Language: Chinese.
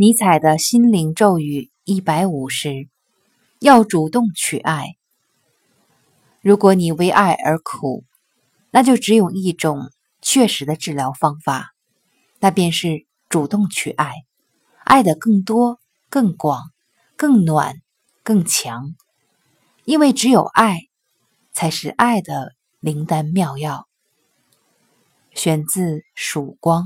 尼采的心灵咒语一百五十：要主动去爱。如果你为爱而苦，那就只有一种确实的治疗方法，那便是主动去爱，爱的更多、更广、更暖、更强。因为只有爱，才是爱的灵丹妙药。选自《曙光》。